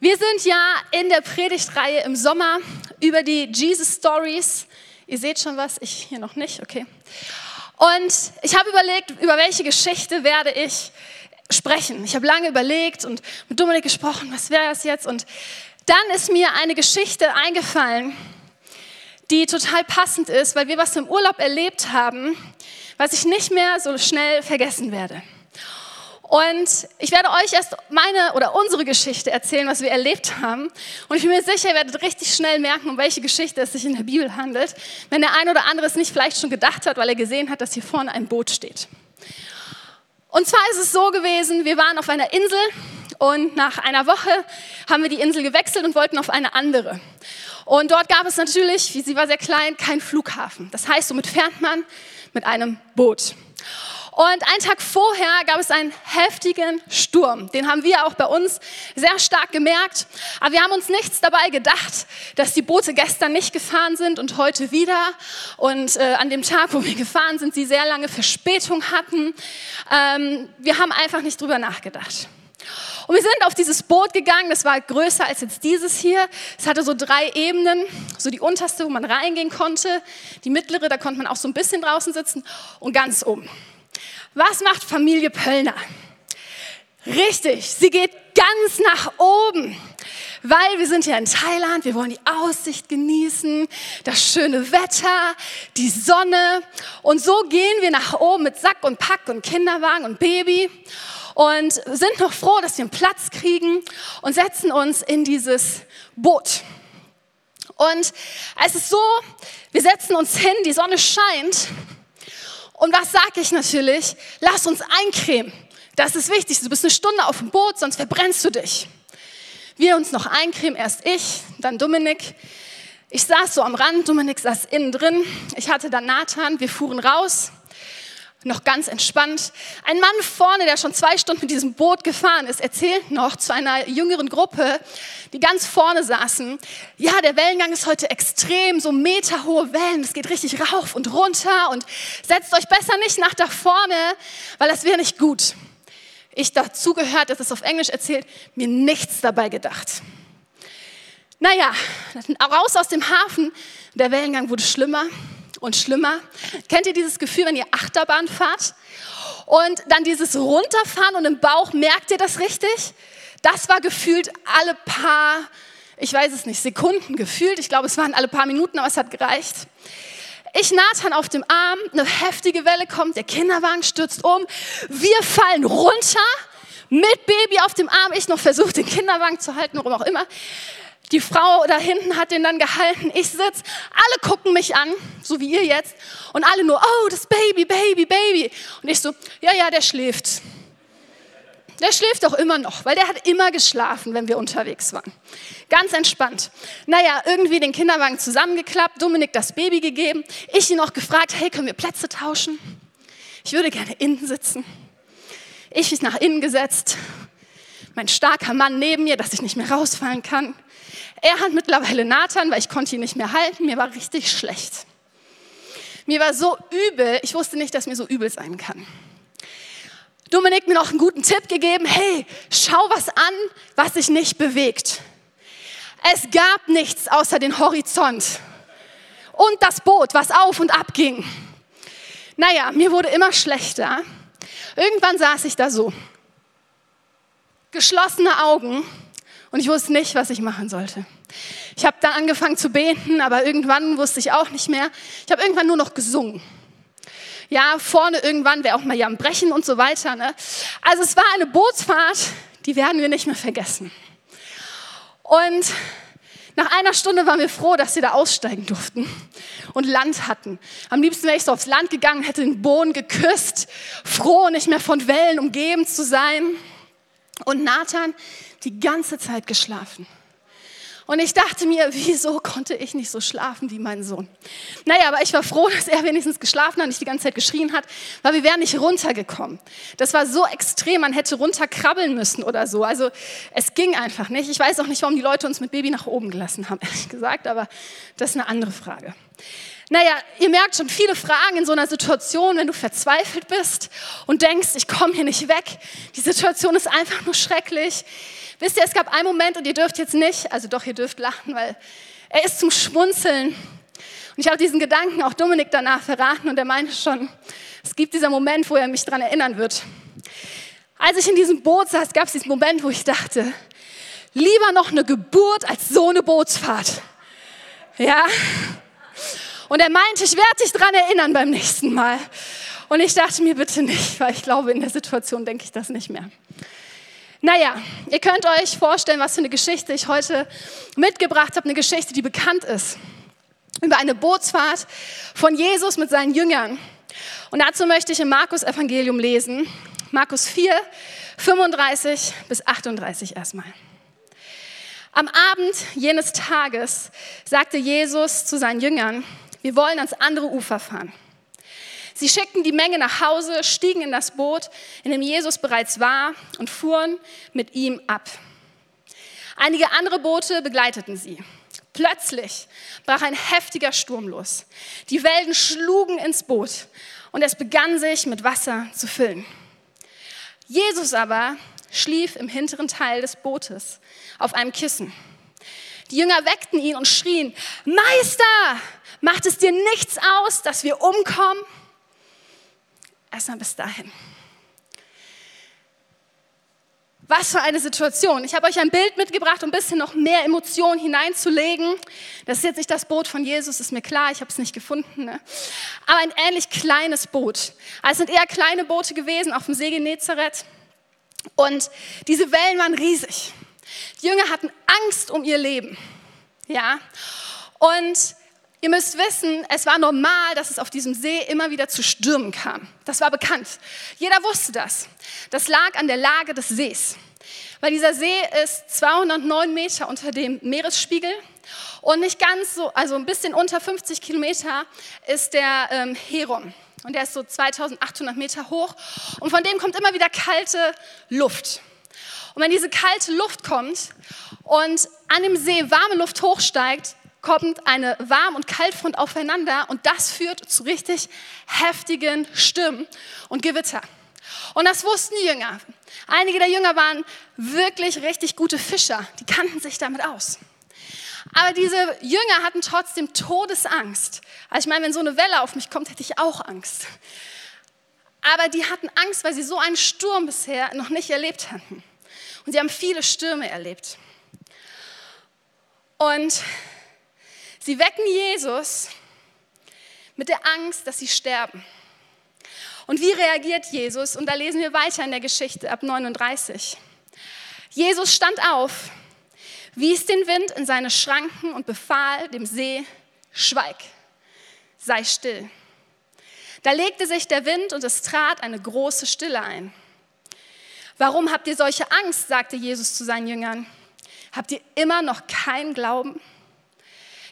Wir sind ja in der Predigtreihe im Sommer über die Jesus Stories. Ihr seht schon was, ich hier noch nicht, okay. Und ich habe überlegt, über welche Geschichte werde ich sprechen. Ich habe lange überlegt und mit Dominik gesprochen, was wäre das jetzt? Und dann ist mir eine Geschichte eingefallen, die total passend ist, weil wir was im Urlaub erlebt haben, was ich nicht mehr so schnell vergessen werde. Und ich werde euch erst meine oder unsere Geschichte erzählen, was wir erlebt haben. Und ich bin mir sicher, ihr werdet richtig schnell merken, um welche Geschichte es sich in der Bibel handelt, wenn der ein oder andere es nicht vielleicht schon gedacht hat, weil er gesehen hat, dass hier vorne ein Boot steht. Und zwar ist es so gewesen, wir waren auf einer Insel und nach einer Woche haben wir die Insel gewechselt und wollten auf eine andere. Und dort gab es natürlich, sie war sehr klein, keinen Flughafen. Das heißt, somit fährt man mit einem Boot. Und einen Tag vorher gab es einen heftigen Sturm. Den haben wir auch bei uns sehr stark gemerkt. Aber wir haben uns nichts dabei gedacht, dass die Boote gestern nicht gefahren sind und heute wieder. Und äh, an dem Tag, wo wir gefahren sind, sie sehr lange Verspätung hatten. Ähm, wir haben einfach nicht drüber nachgedacht. Und wir sind auf dieses Boot gegangen, das war größer als jetzt dieses hier. Es hatte so drei Ebenen, so die unterste, wo man reingehen konnte, die mittlere, da konnte man auch so ein bisschen draußen sitzen und ganz oben. Was macht Familie Pöllner? Richtig, sie geht ganz nach oben, weil wir sind ja in Thailand, wir wollen die Aussicht genießen, das schöne Wetter, die Sonne und so gehen wir nach oben mit Sack und Pack und Kinderwagen und Baby und sind noch froh, dass wir einen Platz kriegen und setzen uns in dieses Boot. Und es ist so, wir setzen uns hin, die Sonne scheint und was sage ich natürlich? Lass uns eincremen. Das ist wichtig. Du bist eine Stunde auf dem Boot, sonst verbrennst du dich. Wir uns noch eincremen, erst ich, dann Dominik. Ich saß so am Rand, Dominik saß innen drin. Ich hatte dann Nathan, wir fuhren raus noch ganz entspannt. Ein Mann vorne, der schon zwei Stunden mit diesem Boot gefahren ist, erzählt noch zu einer jüngeren Gruppe, die ganz vorne saßen, ja, der Wellengang ist heute extrem, so meterhohe Wellen, es geht richtig rauf und runter und setzt euch besser nicht nach da vorne, weil das wäre nicht gut. Ich dazu gehört, dass es auf Englisch erzählt, mir nichts dabei gedacht. Naja, raus aus dem Hafen, der Wellengang wurde schlimmer und schlimmer. Kennt ihr dieses Gefühl, wenn ihr Achterbahn fahrt? Und dann dieses Runterfahren und im Bauch, merkt ihr das richtig? Das war gefühlt alle paar, ich weiß es nicht, Sekunden gefühlt. Ich glaube, es waren alle paar Minuten, aber es hat gereicht. Ich Nathan auf dem Arm, eine heftige Welle kommt, der Kinderwagen stürzt um, wir fallen runter, mit Baby auf dem Arm, ich noch versuche, den Kinderwagen zu halten, warum auch immer. Die Frau da hinten hat den dann gehalten. Ich sitze, alle gucken mich an, so wie ihr jetzt. Und alle nur, oh, das Baby, Baby, Baby. Und ich so, ja, ja, der schläft. Der schläft doch immer noch, weil der hat immer geschlafen, wenn wir unterwegs waren. Ganz entspannt. Naja, irgendwie den Kinderwagen zusammengeklappt, Dominik das Baby gegeben. Ich ihn noch gefragt, hey, können wir Plätze tauschen? Ich würde gerne innen sitzen. Ich mich nach innen gesetzt. Mein starker Mann neben mir, dass ich nicht mehr rausfallen kann. Er hat mittlerweile Nathan, weil ich konnte ihn nicht mehr halten. Mir war richtig schlecht. Mir war so übel, ich wusste nicht, dass mir so übel sein kann. Dominik mir noch einen guten Tipp gegeben, hey, schau was an, was sich nicht bewegt. Es gab nichts außer den Horizont und das Boot, was auf und ab ging. Naja, mir wurde immer schlechter. Irgendwann saß ich da so, geschlossene Augen und ich wusste nicht, was ich machen sollte. Ich habe dann angefangen zu beten, aber irgendwann wusste ich auch nicht mehr. Ich habe irgendwann nur noch gesungen. Ja, vorne irgendwann wäre auch mal ja am Brechen und so weiter. Ne? Also es war eine Bootsfahrt, die werden wir nicht mehr vergessen. Und nach einer Stunde waren wir froh, dass wir da aussteigen durften und Land hatten. Am liebsten wäre ich so aufs Land gegangen, hätte den Boden geküsst, froh, nicht mehr von Wellen umgeben zu sein. Und Nathan, die ganze Zeit geschlafen. Und ich dachte mir, wieso konnte ich nicht so schlafen wie mein Sohn? Naja, aber ich war froh, dass er wenigstens geschlafen hat, und nicht die ganze Zeit geschrien hat, weil wir wären nicht runtergekommen. Das war so extrem, man hätte runterkrabbeln müssen oder so. Also es ging einfach nicht. Ich weiß auch nicht, warum die Leute uns mit Baby nach oben gelassen haben, ehrlich gesagt, aber das ist eine andere Frage. Naja, ihr merkt schon viele Fragen in so einer Situation, wenn du verzweifelt bist und denkst, ich komme hier nicht weg. Die Situation ist einfach nur schrecklich. Wisst ihr, es gab einen Moment und ihr dürft jetzt nicht, also doch, ihr dürft lachen, weil er ist zum Schmunzeln. Und ich habe diesen Gedanken auch Dominik danach verraten und er meinte schon, es gibt dieser Moment, wo er mich daran erinnern wird. Als ich in diesem Boot saß, gab es diesen Moment, wo ich dachte, lieber noch eine Geburt als so eine Bootsfahrt. Ja, und er meinte, ich werde dich daran erinnern beim nächsten Mal. Und ich dachte mir, bitte nicht, weil ich glaube, in der Situation denke ich das nicht mehr. Naja, ihr könnt euch vorstellen, was für eine Geschichte ich heute mitgebracht habe. Eine Geschichte, die bekannt ist. Über eine Bootsfahrt von Jesus mit seinen Jüngern. Und dazu möchte ich im Markus Evangelium lesen. Markus 4, 35 bis 38 erstmal. Am Abend jenes Tages sagte Jesus zu seinen Jüngern, wir wollen ans andere Ufer fahren. Sie schickten die Menge nach Hause, stiegen in das Boot, in dem Jesus bereits war, und fuhren mit ihm ab. Einige andere Boote begleiteten sie. Plötzlich brach ein heftiger Sturm los. Die Wellen schlugen ins Boot und es begann sich mit Wasser zu füllen. Jesus aber schlief im hinteren Teil des Bootes auf einem Kissen. Die Jünger weckten ihn und schrien, Meister, macht es dir nichts aus, dass wir umkommen? Erstmal bis dahin. Was für eine Situation. Ich habe euch ein Bild mitgebracht, um ein bisschen noch mehr Emotionen hineinzulegen. Das ist jetzt nicht das Boot von Jesus, ist mir klar, ich habe es nicht gefunden. Ne? Aber ein ähnlich kleines Boot. Also es sind eher kleine Boote gewesen auf dem See Genezareth. Und diese Wellen waren riesig. Die Jünger hatten Angst um ihr Leben. Ja. Und ihr müsst wissen, es war normal, dass es auf diesem See immer wieder zu Stürmen kam. Das war bekannt. Jeder wusste das. Das lag an der Lage des Sees. Weil dieser See ist 209 Meter unter dem Meeresspiegel und nicht ganz so, also ein bisschen unter 50 Kilometer ist der ähm, Heron. Und der ist so 2800 Meter hoch. Und von dem kommt immer wieder kalte Luft. Und wenn diese kalte Luft kommt und an dem See warme Luft hochsteigt, kommt eine Warm- und Kaltfront aufeinander und das führt zu richtig heftigen Stürmen und Gewitter. Und das wussten die Jünger. Einige der Jünger waren wirklich richtig gute Fischer, die kannten sich damit aus. Aber diese Jünger hatten trotzdem Todesangst. Also ich meine, wenn so eine Welle auf mich kommt, hätte ich auch Angst. Aber die hatten Angst, weil sie so einen Sturm bisher noch nicht erlebt hatten. Und sie haben viele Stürme erlebt. Und sie wecken Jesus mit der Angst, dass sie sterben. Und wie reagiert Jesus? Und da lesen wir weiter in der Geschichte ab 39. Jesus stand auf, wies den Wind in seine Schranken und befahl dem See, schweig, sei still. Da legte sich der Wind und es trat eine große Stille ein. Warum habt ihr solche Angst? sagte Jesus zu seinen Jüngern. Habt ihr immer noch keinen Glauben?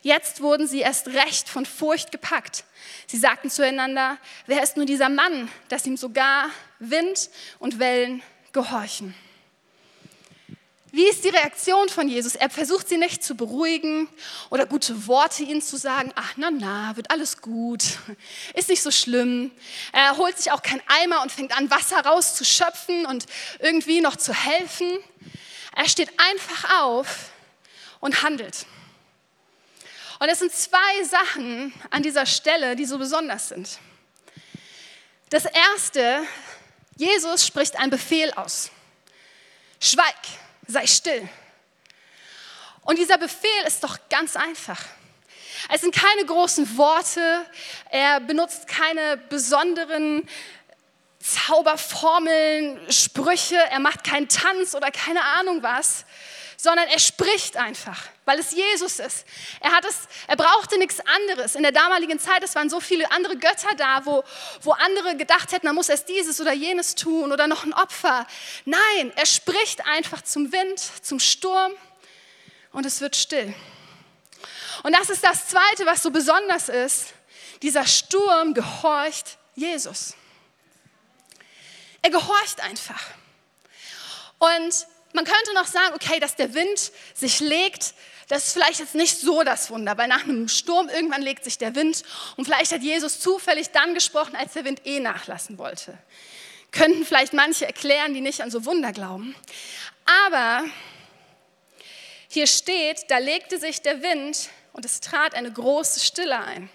Jetzt wurden sie erst recht von Furcht gepackt. Sie sagten zueinander, wer ist nur dieser Mann, dass ihm sogar Wind und Wellen gehorchen? Wie ist die Reaktion von Jesus? Er versucht sie nicht zu beruhigen oder gute Worte ihnen zu sagen. Ach, na, na, wird alles gut. Ist nicht so schlimm. Er holt sich auch keinen Eimer und fängt an, Wasser rauszuschöpfen und irgendwie noch zu helfen. Er steht einfach auf und handelt. Und es sind zwei Sachen an dieser Stelle, die so besonders sind. Das erste, Jesus spricht einen Befehl aus. Schweig sei still. Und dieser Befehl ist doch ganz einfach. Es sind keine großen Worte, er benutzt keine besonderen Zauberformeln, Sprüche, er macht keinen Tanz oder keine Ahnung was, sondern er spricht einfach, weil es Jesus ist. Er, hat es, er brauchte nichts anderes. In der damaligen Zeit, es waren so viele andere Götter da, wo, wo andere gedacht hätten, man muss erst dieses oder jenes tun oder noch ein Opfer. Nein, er spricht einfach zum Wind, zum Sturm und es wird still. Und das ist das Zweite, was so besonders ist. Dieser Sturm gehorcht Jesus. Er gehorcht einfach. Und man könnte noch sagen, okay, dass der Wind sich legt, das ist vielleicht jetzt nicht so das Wunder, weil nach einem Sturm irgendwann legt sich der Wind und vielleicht hat Jesus zufällig dann gesprochen, als der Wind eh nachlassen wollte. Könnten vielleicht manche erklären, die nicht an so Wunder glauben. Aber hier steht, da legte sich der Wind und es trat eine große Stille ein.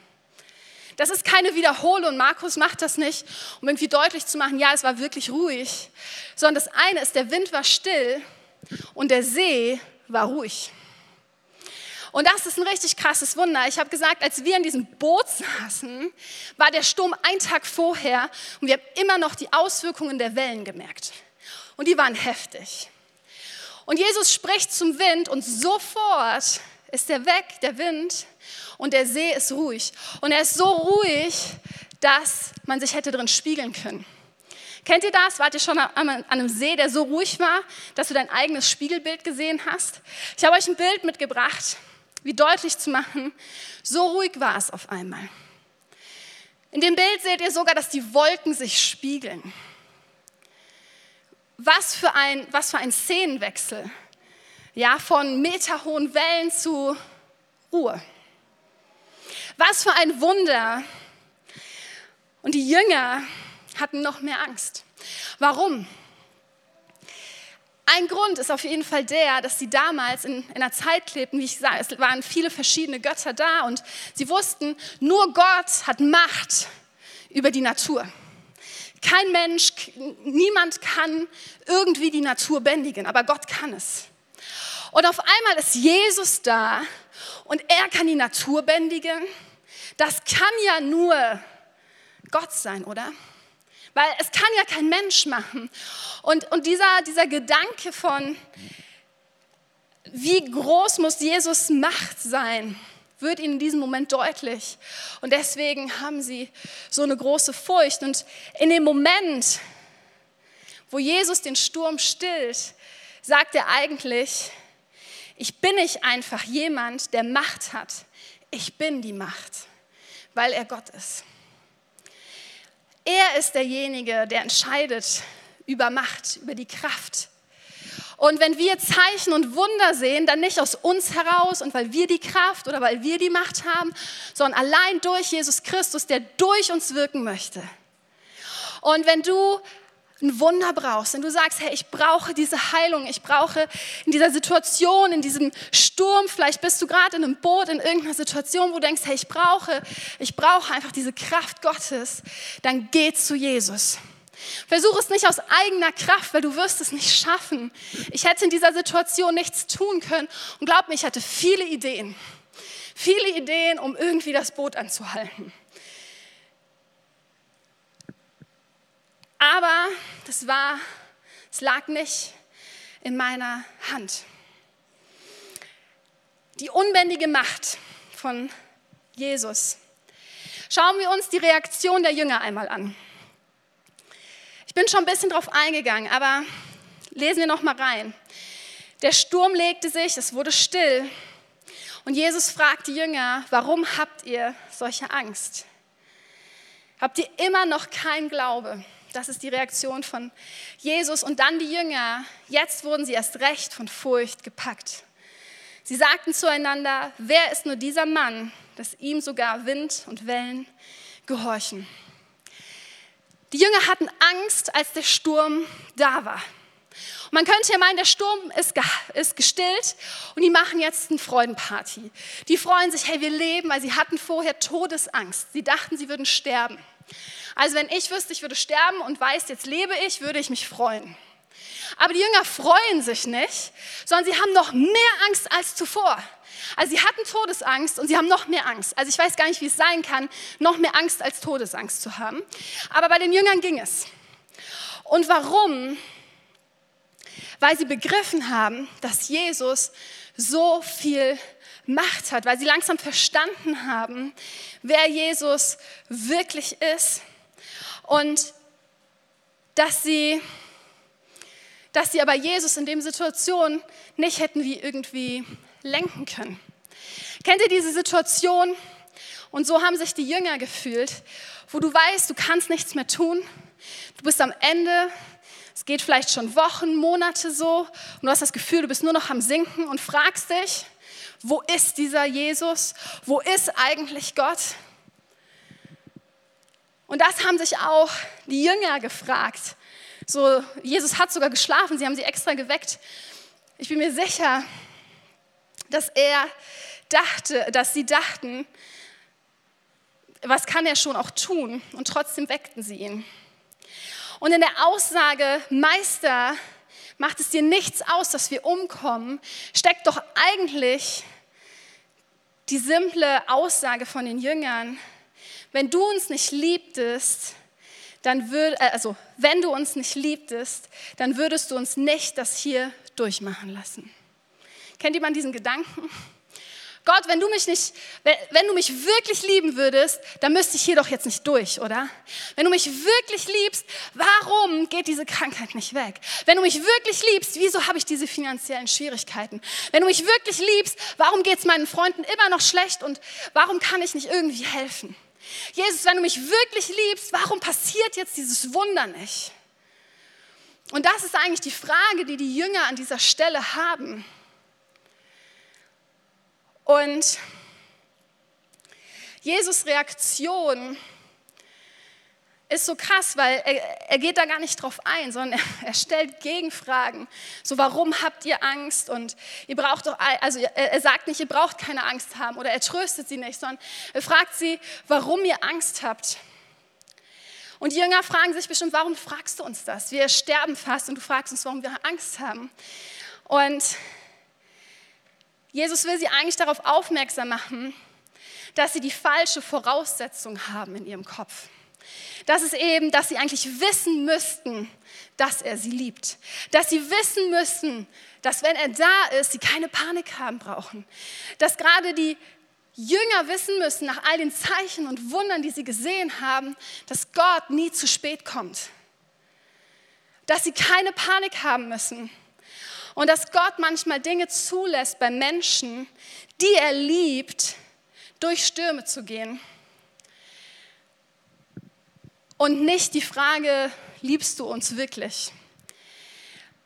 Das ist keine Wiederholung. Markus macht das nicht, um irgendwie deutlich zu machen, ja, es war wirklich ruhig, sondern das eine ist, der Wind war still und der See war ruhig. Und das ist ein richtig krasses Wunder. Ich habe gesagt, als wir in diesem Boot saßen, war der Sturm ein Tag vorher und wir haben immer noch die Auswirkungen der Wellen gemerkt. Und die waren heftig. Und Jesus spricht zum Wind und sofort ist er weg, der Wind, und der See ist ruhig. Und er ist so ruhig, dass man sich hätte drin spiegeln können. Kennt ihr das? Wart ihr schon an einem See, der so ruhig war, dass du dein eigenes Spiegelbild gesehen hast? Ich habe euch ein Bild mitgebracht, wie deutlich zu machen, so ruhig war es auf einmal. In dem Bild seht ihr sogar, dass die Wolken sich spiegeln. Was für ein, was für ein Szenenwechsel. Ja, von meterhohen Wellen zu Ruhe. Was für ein Wunder. Und die Jünger hatten noch mehr Angst. Warum? Ein Grund ist auf jeden Fall der, dass sie damals in, in einer Zeit lebten, wie ich sage, es waren viele verschiedene Götter da und sie wussten, nur Gott hat Macht über die Natur. Kein Mensch, niemand kann irgendwie die Natur bändigen, aber Gott kann es. Und auf einmal ist Jesus da und er kann die Natur bändigen das kann ja nur Gott sein, oder? Weil es kann ja kein Mensch machen. Und, und dieser, dieser Gedanke von, wie groß muss Jesus Macht sein, wird ihnen in diesem Moment deutlich. Und deswegen haben sie so eine große Furcht. Und in dem Moment, wo Jesus den Sturm stillt, sagt er eigentlich, ich bin nicht einfach jemand, der Macht hat. Ich bin die Macht weil er Gott ist. Er ist derjenige, der entscheidet über Macht, über die Kraft. Und wenn wir Zeichen und Wunder sehen, dann nicht aus uns heraus und weil wir die Kraft oder weil wir die Macht haben, sondern allein durch Jesus Christus, der durch uns wirken möchte. Und wenn du ein Wunder brauchst, wenn du sagst, hey, ich brauche diese Heilung, ich brauche in dieser Situation, in diesem Sturm, vielleicht bist du gerade in einem Boot, in irgendeiner Situation, wo du denkst, hey, ich brauche, ich brauche einfach diese Kraft Gottes, dann geh zu Jesus. Versuch es nicht aus eigener Kraft, weil du wirst es nicht schaffen. Ich hätte in dieser Situation nichts tun können und glaub mir, ich hatte viele Ideen. Viele Ideen, um irgendwie das Boot anzuhalten. Aber das war, es lag nicht in meiner Hand. Die unbändige Macht von Jesus. Schauen wir uns die Reaktion der Jünger einmal an. Ich bin schon ein bisschen drauf eingegangen, aber lesen wir noch mal rein. Der Sturm legte sich, es wurde still. Und Jesus fragt die Jünger, warum habt ihr solche Angst? Habt ihr immer noch keinen Glaube? Das ist die Reaktion von Jesus und dann die Jünger. Jetzt wurden sie erst recht von Furcht gepackt. Sie sagten zueinander, wer ist nur dieser Mann, dass ihm sogar Wind und Wellen gehorchen. Die Jünger hatten Angst, als der Sturm da war. Man könnte ja meinen, der Sturm ist, ist gestillt und die machen jetzt eine Freudenparty. Die freuen sich, hey, wir leben, weil sie hatten vorher Todesangst. Sie dachten, sie würden sterben. Also wenn ich wüsste, ich würde sterben und weiß, jetzt lebe ich, würde ich mich freuen. Aber die Jünger freuen sich nicht, sondern sie haben noch mehr Angst als zuvor. Also sie hatten Todesangst und sie haben noch mehr Angst. Also ich weiß gar nicht, wie es sein kann, noch mehr Angst als Todesangst zu haben. Aber bei den Jüngern ging es. Und warum? Weil sie begriffen haben, dass Jesus so viel Macht hat, weil sie langsam verstanden haben, wer Jesus wirklich ist und dass sie, dass sie aber Jesus in dem Situation nicht hätten wie irgendwie lenken können. Kennt ihr diese Situation? Und so haben sich die Jünger gefühlt, wo du weißt, du kannst nichts mehr tun, du bist am Ende, Es geht vielleicht schon Wochen, Monate so und du hast das Gefühl, du bist nur noch am Sinken und fragst dich, wo ist dieser Jesus? Wo ist eigentlich Gott? Und das haben sich auch die Jünger gefragt. So, Jesus hat sogar geschlafen, sie haben sie extra geweckt. Ich bin mir sicher, dass er dachte, dass sie dachten, was kann er schon auch tun? Und trotzdem weckten sie ihn. Und in der Aussage, Meister, macht es dir nichts aus, dass wir umkommen, steckt doch eigentlich die simple Aussage von den Jüngern, wenn du uns nicht liebtest, dann würd, äh, also wenn du uns nicht liebtest, dann würdest du uns nicht das hier durchmachen lassen. Kennt jemand diesen Gedanken? Gott, wenn du mich nicht, wenn du mich wirklich lieben würdest, dann müsste ich hier doch jetzt nicht durch, oder? Wenn du mich wirklich liebst, warum geht diese Krankheit nicht weg? Wenn du mich wirklich liebst, wieso habe ich diese finanziellen Schwierigkeiten? Wenn du mich wirklich liebst, warum geht es meinen Freunden immer noch schlecht und warum kann ich nicht irgendwie helfen? Jesus, wenn du mich wirklich liebst, warum passiert jetzt dieses Wunder nicht? Und das ist eigentlich die Frage, die die Jünger an dieser Stelle haben. Und Jesus Reaktion ist so krass, weil er, er, geht da gar nicht drauf ein, sondern er, er, stellt Gegenfragen. So, warum habt ihr Angst? Und ihr braucht doch, also er, er, sagt nicht, ihr braucht keine Angst haben oder er tröstet sie nicht, sondern er fragt sie, warum ihr Angst habt. Und die Jünger fragen sich bestimmt, warum fragst du uns das? Wir sterben fast und du fragst uns, warum wir Angst haben. Und Jesus will sie eigentlich darauf aufmerksam machen, dass sie die falsche Voraussetzung haben in ihrem Kopf. Das ist eben, dass sie eigentlich wissen müssten, dass er sie liebt. Dass sie wissen müssen, dass wenn er da ist, sie keine Panik haben brauchen. Dass gerade die Jünger wissen müssen, nach all den Zeichen und Wundern, die sie gesehen haben, dass Gott nie zu spät kommt. Dass sie keine Panik haben müssen. Und dass Gott manchmal Dinge zulässt bei Menschen, die er liebt, durch Stürme zu gehen. Und nicht die Frage, liebst du uns wirklich?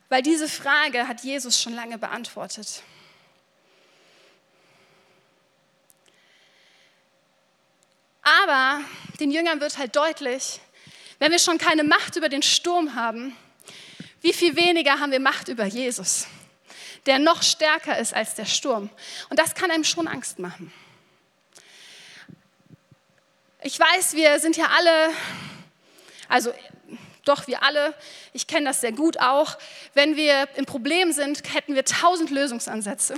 Weil diese Frage hat Jesus schon lange beantwortet. Aber den Jüngern wird halt deutlich, wenn wir schon keine Macht über den Sturm haben, wie viel weniger haben wir Macht über Jesus, der noch stärker ist als der Sturm. Und das kann einem schon Angst machen. Ich weiß, wir sind ja alle also doch, wir alle, ich kenne das sehr gut auch, wenn wir im Problem sind, hätten wir tausend Lösungsansätze.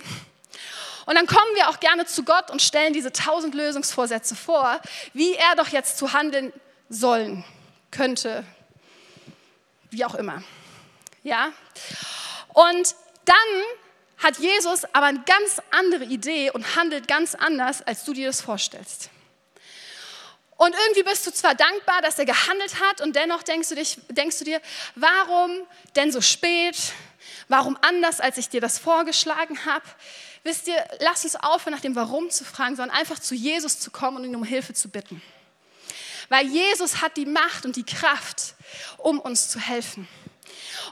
Und dann kommen wir auch gerne zu Gott und stellen diese tausend Lösungsvorsätze vor, wie er doch jetzt zu handeln sollen könnte, wie auch immer. Ja? Und dann hat Jesus aber eine ganz andere Idee und handelt ganz anders, als du dir das vorstellst. Und irgendwie bist du zwar dankbar, dass er gehandelt hat und dennoch denkst du, dich, denkst du dir, warum denn so spät? Warum anders, als ich dir das vorgeschlagen habe? Wisst ihr, lass uns aufhören, nach dem Warum zu fragen, sondern einfach zu Jesus zu kommen und ihn um Hilfe zu bitten. Weil Jesus hat die Macht und die Kraft, um uns zu helfen.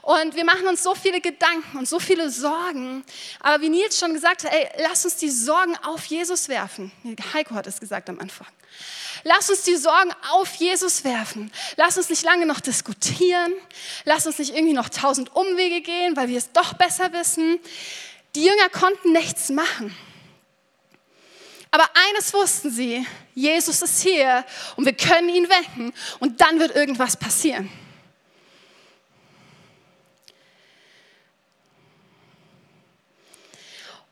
Und wir machen uns so viele Gedanken und so viele Sorgen. Aber wie Nils schon gesagt hat, ey, lass uns die Sorgen auf Jesus werfen. Heiko hat es gesagt am Anfang. Lass uns die Sorgen auf Jesus werfen. Lass uns nicht lange noch diskutieren. Lass uns nicht irgendwie noch tausend Umwege gehen, weil wir es doch besser wissen. Die Jünger konnten nichts machen. Aber eines wussten sie, Jesus ist hier und wir können ihn wecken und dann wird irgendwas passieren.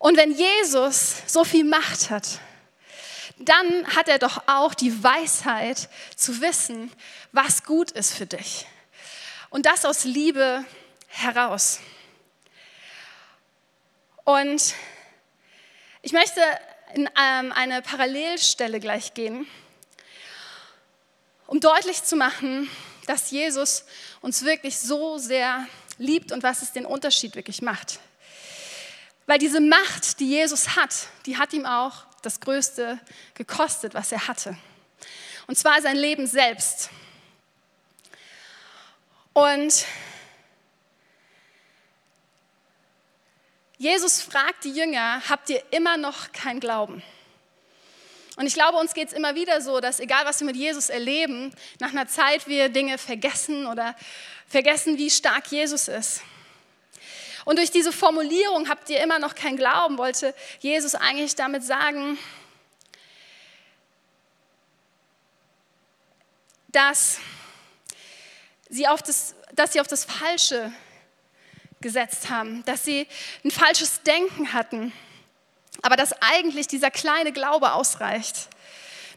Und wenn Jesus so viel Macht hat, dann hat er doch auch die Weisheit zu wissen, was gut ist für dich. Und das aus Liebe heraus. Und ich möchte in ähm, eine Parallelstelle gleich gehen, um deutlich zu machen, dass Jesus uns wirklich so sehr liebt und was es den Unterschied wirklich macht. Weil diese Macht, die Jesus hat, die hat ihm auch das Größte gekostet, was er hatte. Und zwar sein Leben selbst. Und Jesus fragt die Jünger, habt ihr immer noch keinen Glauben? Und ich glaube, uns geht es immer wieder so, dass egal was wir mit Jesus erleben, nach einer Zeit wir Dinge vergessen oder vergessen, wie stark Jesus ist. Und durch diese Formulierung habt ihr immer noch kein Glauben, wollte Jesus eigentlich damit sagen, dass sie auf das, dass sie auf das Falsche gesetzt haben, dass sie ein falsches Denken hatten, aber dass eigentlich dieser kleine Glaube ausreicht.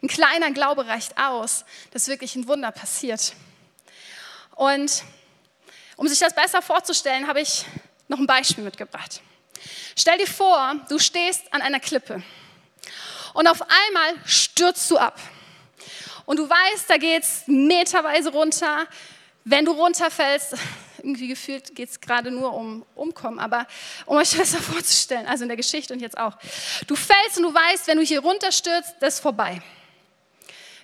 Ein kleiner Glaube reicht aus, dass wirklich ein Wunder passiert. Und um sich das besser vorzustellen, habe ich noch ein Beispiel mitgebracht. Stell dir vor, du stehst an einer Klippe und auf einmal stürzt du ab. Und du weißt, da geht es meterweise runter. Wenn du runterfällst, irgendwie gefühlt geht es gerade nur um Umkommen, aber um euch besser vorzustellen, also in der Geschichte und jetzt auch. Du fällst und du weißt, wenn du hier runterstürzt, das ist vorbei.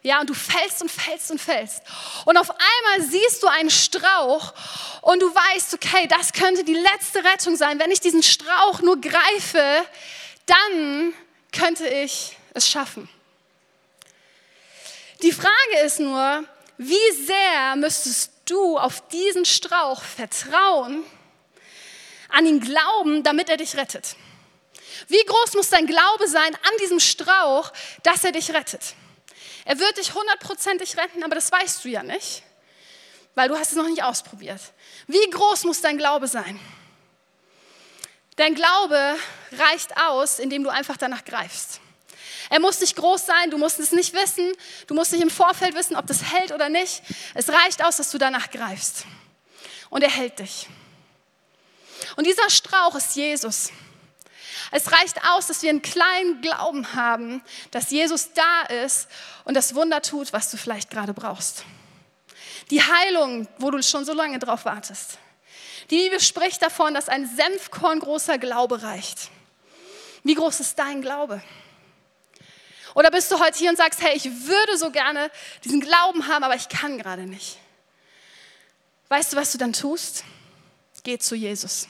Ja, und du fällst und fällst und fällst. Und auf einmal siehst du einen Strauch und du weißt, okay, das könnte die letzte Rettung sein. Wenn ich diesen Strauch nur greife, dann könnte ich es schaffen. Die Frage ist nur, wie sehr müsstest du auf diesen Strauch vertrauen, an ihn glauben, damit er dich rettet? Wie groß muss dein Glaube sein an diesem Strauch, dass er dich rettet? Er wird dich hundertprozentig retten, aber das weißt du ja nicht, weil du hast es noch nicht ausprobiert. Wie groß muss dein Glaube sein? Dein Glaube reicht aus, indem du einfach danach greifst. Er muss nicht groß sein, du musst es nicht wissen, du musst nicht im Vorfeld wissen, ob das hält oder nicht. Es reicht aus, dass du danach greifst. Und er hält dich. Und dieser Strauch ist Jesus. Es reicht aus, dass wir einen kleinen Glauben haben, dass Jesus da ist und das Wunder tut, was du vielleicht gerade brauchst. Die Heilung, wo du schon so lange drauf wartest. Die Bibel spricht davon, dass ein Senfkorn großer Glaube reicht. Wie groß ist dein Glaube? Oder bist du heute hier und sagst, hey, ich würde so gerne diesen Glauben haben, aber ich kann gerade nicht. Weißt du, was du dann tust? Geh zu Jesus.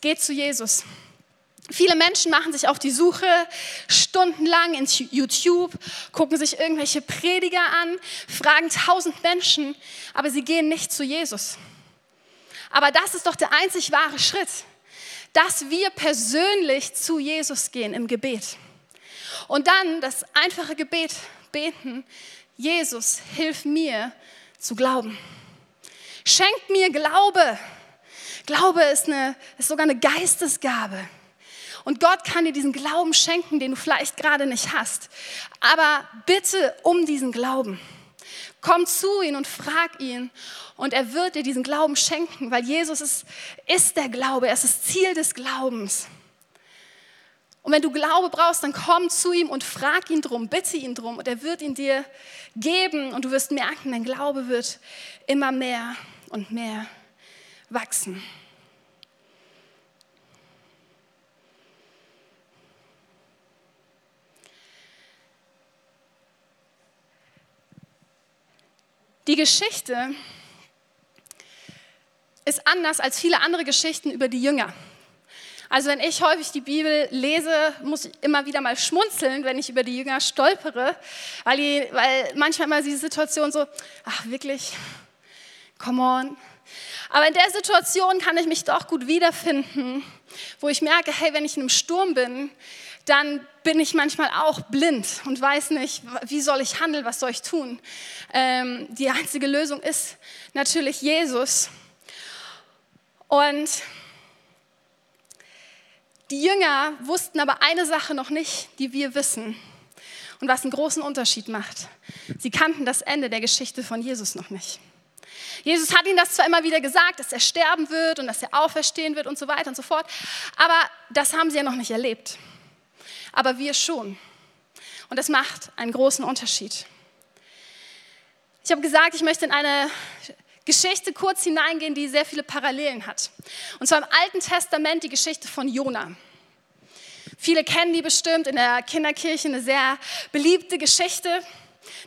Geh zu Jesus. Viele Menschen machen sich auf die Suche stundenlang in YouTube, gucken sich irgendwelche Prediger an, fragen tausend Menschen, aber sie gehen nicht zu Jesus. Aber das ist doch der einzig wahre Schritt, dass wir persönlich zu Jesus gehen im Gebet. Und dann das einfache Gebet beten, Jesus, hilf mir zu glauben. Schenk mir Glaube. Glaube ist, eine, ist sogar eine Geistesgabe. Und Gott kann dir diesen Glauben schenken, den du vielleicht gerade nicht hast. Aber bitte um diesen Glauben. Komm zu ihm und frag ihn und er wird dir diesen Glauben schenken, weil Jesus ist, ist der Glaube, er ist das Ziel des Glaubens. Und wenn du Glaube brauchst, dann komm zu ihm und frag ihn drum, bitte ihn drum und er wird ihn dir geben und du wirst merken, dein Glaube wird immer mehr und mehr wachsen. Die Geschichte ist anders als viele andere Geschichten über die Jünger. Also wenn ich häufig die Bibel lese, muss ich immer wieder mal schmunzeln, wenn ich über die Jünger stolpere, weil, die, weil manchmal immer die Situation so, ach wirklich, come on. Aber in der Situation kann ich mich doch gut wiederfinden, wo ich merke, hey, wenn ich in einem Sturm bin, dann bin ich manchmal auch blind und weiß nicht, wie soll ich handeln, was soll ich tun. Ähm, die einzige Lösung ist natürlich Jesus. Und die Jünger wussten aber eine Sache noch nicht, die wir wissen und was einen großen Unterschied macht. Sie kannten das Ende der Geschichte von Jesus noch nicht. Jesus hat ihnen das zwar immer wieder gesagt, dass er sterben wird und dass er auferstehen wird und so weiter und so fort, aber das haben sie ja noch nicht erlebt aber wir schon. Und das macht einen großen Unterschied. Ich habe gesagt, ich möchte in eine Geschichte kurz hineingehen, die sehr viele Parallelen hat. Und zwar im Alten Testament die Geschichte von Jona. Viele kennen die bestimmt in der Kinderkirche, eine sehr beliebte Geschichte.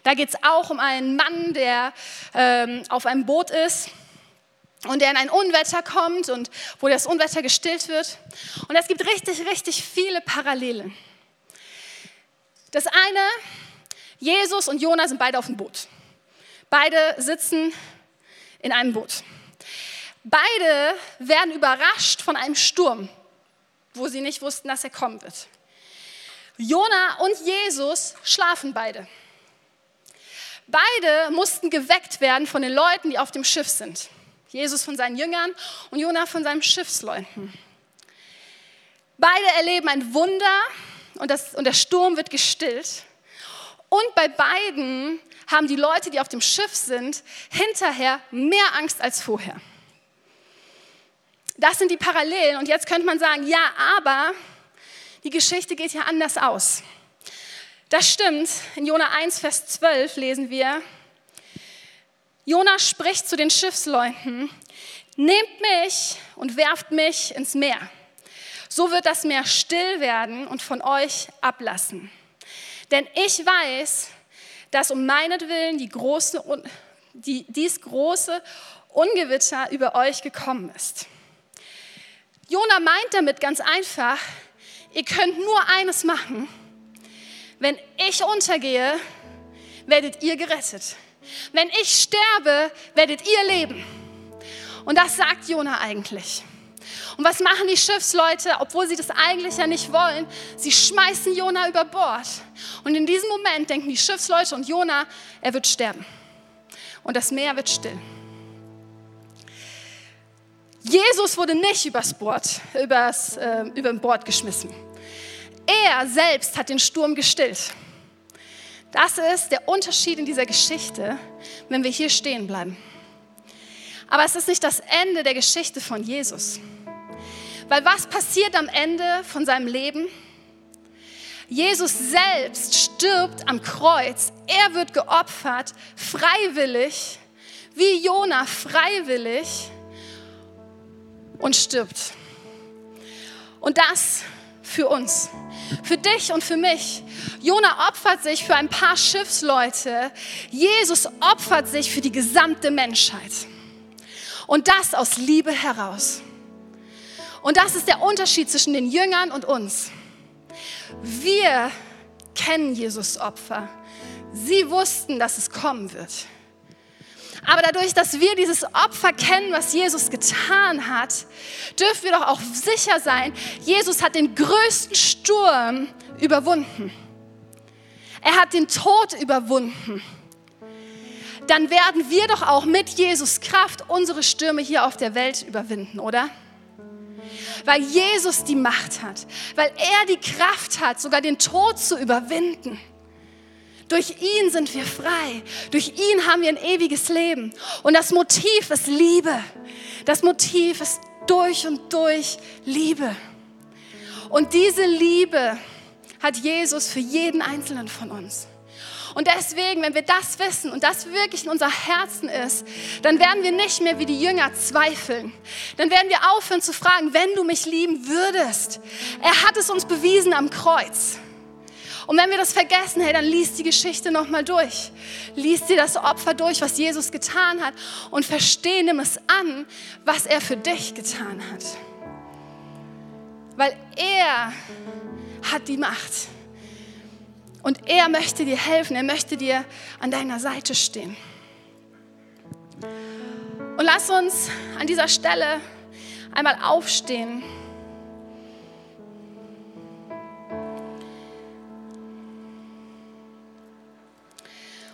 Da geht es auch um einen Mann, der ähm, auf einem Boot ist und der in ein Unwetter kommt und wo das Unwetter gestillt wird. Und es gibt richtig, richtig viele Parallelen. Das eine, Jesus und Jona sind beide auf dem Boot. Beide sitzen in einem Boot. Beide werden überrascht von einem Sturm, wo sie nicht wussten, dass er kommen wird. Jona und Jesus schlafen beide. Beide mussten geweckt werden von den Leuten, die auf dem Schiff sind. Jesus von seinen Jüngern und Jona von seinen Schiffsleuten. Beide erleben ein Wunder und, das, und der Sturm wird gestillt. Und bei beiden haben die Leute, die auf dem Schiff sind, hinterher mehr Angst als vorher. Das sind die Parallelen. Und jetzt könnte man sagen, ja, aber die Geschichte geht ja anders aus. Das stimmt. In Jona 1, Vers 12 lesen wir, Jona spricht zu den Schiffsleuten, nehmt mich und werft mich ins Meer. So wird das Meer still werden und von euch ablassen. Denn ich weiß, dass um meinetwillen die große, die, dies große Ungewitter über euch gekommen ist. Jona meint damit ganz einfach, ihr könnt nur eines machen. Wenn ich untergehe, werdet ihr gerettet. Wenn ich sterbe, werdet ihr leben. Und das sagt Jona eigentlich. Und was machen die Schiffsleute, obwohl sie das eigentlich ja nicht wollen? Sie schmeißen Jona über Bord. Und in diesem Moment denken die Schiffsleute und Jona, er wird sterben. Und das Meer wird still. Jesus wurde nicht übers Bord, übers, äh, über Bord geschmissen. Er selbst hat den Sturm gestillt. Das ist der Unterschied in dieser Geschichte, wenn wir hier stehen bleiben. Aber es ist nicht das Ende der Geschichte von Jesus. Weil was passiert am Ende von seinem Leben? Jesus selbst stirbt am Kreuz. Er wird geopfert, freiwillig, wie Jona freiwillig und stirbt. Und das für uns, für dich und für mich. Jona opfert sich für ein paar Schiffsleute. Jesus opfert sich für die gesamte Menschheit. Und das aus Liebe heraus. Und das ist der Unterschied zwischen den Jüngern und uns. Wir kennen Jesus Opfer. Sie wussten, dass es kommen wird. Aber dadurch, dass wir dieses Opfer kennen, was Jesus getan hat, dürfen wir doch auch sicher sein, Jesus hat den größten Sturm überwunden. Er hat den Tod überwunden. Dann werden wir doch auch mit Jesus Kraft unsere Stürme hier auf der Welt überwinden, oder? Weil Jesus die Macht hat, weil er die Kraft hat, sogar den Tod zu überwinden. Durch ihn sind wir frei. Durch ihn haben wir ein ewiges Leben. Und das Motiv ist Liebe. Das Motiv ist durch und durch Liebe. Und diese Liebe hat Jesus für jeden Einzelnen von uns. Und deswegen, wenn wir das wissen und das wirklich in unser Herzen ist, dann werden wir nicht mehr wie die Jünger zweifeln. Dann werden wir aufhören zu fragen, wenn du mich lieben würdest. Er hat es uns bewiesen am Kreuz. Und wenn wir das vergessen, hey, dann liest die Geschichte nochmal durch. Lies dir das Opfer durch, was Jesus getan hat und versteh, nimm es an, was er für dich getan hat. Weil er hat die Macht. Und er möchte dir helfen, er möchte dir an deiner Seite stehen. Und lass uns an dieser Stelle einmal aufstehen.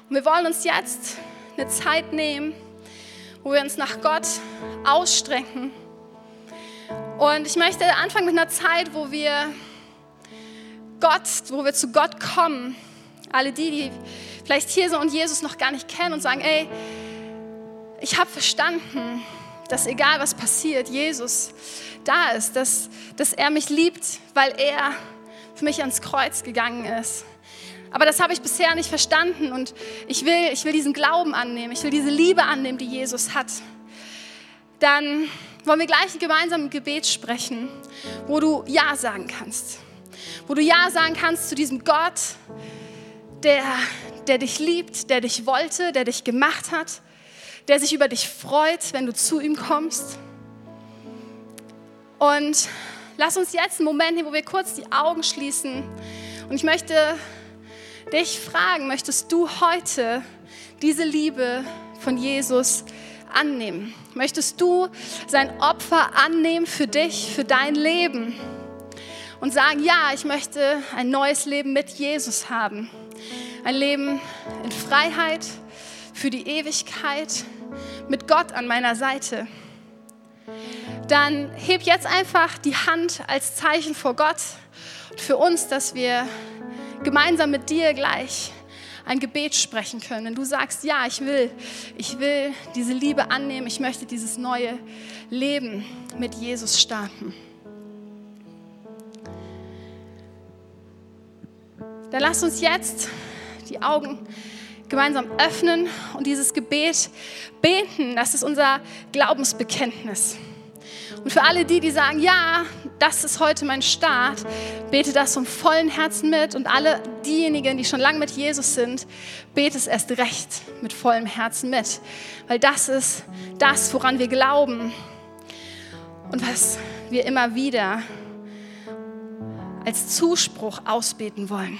Und wir wollen uns jetzt eine Zeit nehmen, wo wir uns nach Gott ausstrecken. Und ich möchte anfangen mit einer Zeit, wo wir Gott, wo wir zu Gott kommen. Alle die, die vielleicht hier sind und Jesus noch gar nicht kennen und sagen, ey, ich habe verstanden, dass egal was passiert, Jesus da ist, dass, dass er mich liebt, weil er für mich ans Kreuz gegangen ist. Aber das habe ich bisher nicht verstanden und ich will, ich will diesen Glauben annehmen, ich will diese Liebe annehmen, die Jesus hat. Dann wollen wir gleich ein Gebet sprechen, wo du Ja sagen kannst. Wo du Ja sagen kannst zu diesem Gott, der, der dich liebt, der dich wollte, der dich gemacht hat, der sich über dich freut, wenn du zu ihm kommst. Und lass uns jetzt einen Moment nehmen, wo wir kurz die Augen schließen. Und ich möchte dich fragen, möchtest du heute diese Liebe von Jesus annehmen? Möchtest du sein Opfer annehmen für dich, für dein Leben? Und sagen, ja, ich möchte ein neues Leben mit Jesus haben. Ein Leben in Freiheit für die Ewigkeit mit Gott an meiner Seite. Dann heb jetzt einfach die Hand als Zeichen vor Gott und für uns, dass wir gemeinsam mit dir gleich ein Gebet sprechen können. Wenn du sagst, ja, ich will, ich will diese Liebe annehmen, ich möchte dieses neue Leben mit Jesus starten. Dann lass uns jetzt die Augen gemeinsam öffnen und dieses Gebet beten. Das ist unser Glaubensbekenntnis. Und für alle die, die sagen, ja, das ist heute mein Start, bete das vom vollen Herzen mit. Und alle diejenigen, die schon lange mit Jesus sind, bete es erst recht mit vollem Herzen mit. Weil das ist das, woran wir glauben und was wir immer wieder als Zuspruch ausbeten wollen.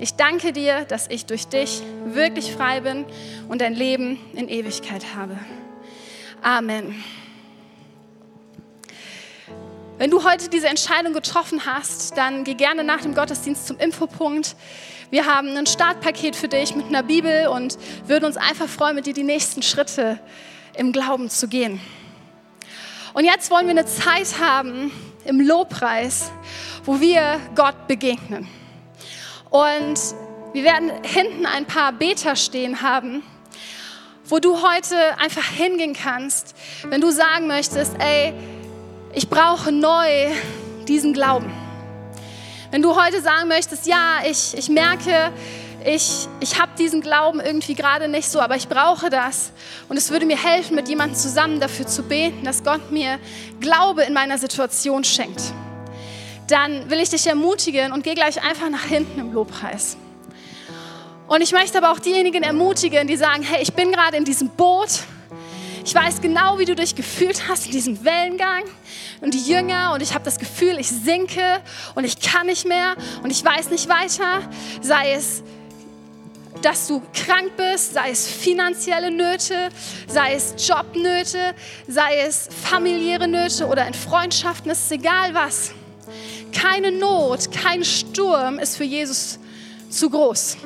Ich danke dir, dass ich durch dich wirklich frei bin und ein Leben in Ewigkeit habe. Amen. Wenn du heute diese Entscheidung getroffen hast, dann geh gerne nach dem Gottesdienst zum Infopunkt. Wir haben ein Startpaket für dich mit einer Bibel und würden uns einfach freuen, mit dir die nächsten Schritte im Glauben zu gehen. Und jetzt wollen wir eine Zeit haben im Lobpreis, wo wir Gott begegnen. Und wir werden hinten ein paar Beter stehen haben, wo du heute einfach hingehen kannst, wenn du sagen möchtest, ey, ich brauche neu diesen Glauben. Wenn du heute sagen möchtest, ja, ich, ich merke, ich, ich habe diesen Glauben irgendwie gerade nicht so, aber ich brauche das. Und es würde mir helfen, mit jemandem zusammen dafür zu beten, dass Gott mir Glaube in meiner Situation schenkt dann will ich dich ermutigen und geh gleich einfach nach hinten im Lobpreis. Und ich möchte aber auch diejenigen ermutigen, die sagen, hey, ich bin gerade in diesem Boot. Ich weiß genau, wie du dich gefühlt hast in diesem Wellengang und die Jünger und ich habe das Gefühl, ich sinke und ich kann nicht mehr und ich weiß nicht weiter. Sei es, dass du krank bist, sei es finanzielle Nöte, sei es Jobnöte, sei es familiäre Nöte oder in Freundschaften, es ist egal was. Keine Not, kein Sturm ist für Jesus zu groß,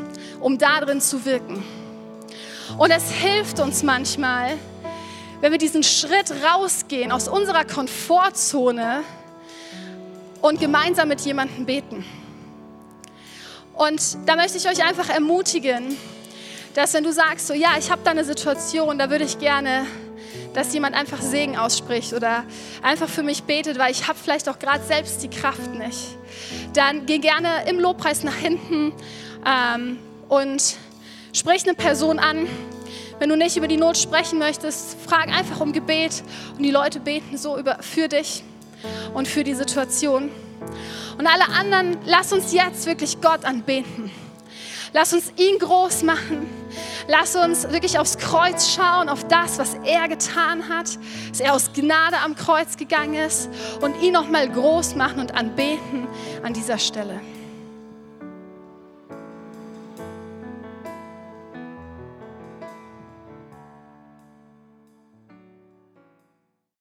um darin zu wirken. Und es hilft uns manchmal, wenn wir diesen Schritt rausgehen aus unserer Komfortzone und gemeinsam mit jemandem beten. Und da möchte ich euch einfach ermutigen, dass wenn du sagst, so ja, ich habe da eine Situation, da würde ich gerne dass jemand einfach Segen ausspricht oder einfach für mich betet, weil ich habe vielleicht auch gerade selbst die Kraft nicht. Dann geh gerne im Lobpreis nach hinten ähm, und sprich eine Person an. Wenn du nicht über die Not sprechen möchtest, frag einfach um Gebet und die Leute beten so über, für dich und für die Situation. Und alle anderen, lass uns jetzt wirklich Gott anbeten. Lass uns ihn groß machen. Lass uns wirklich aufs Kreuz schauen, auf das, was er getan hat, dass er aus Gnade am Kreuz gegangen ist und ihn nochmal groß machen und anbeten an dieser Stelle.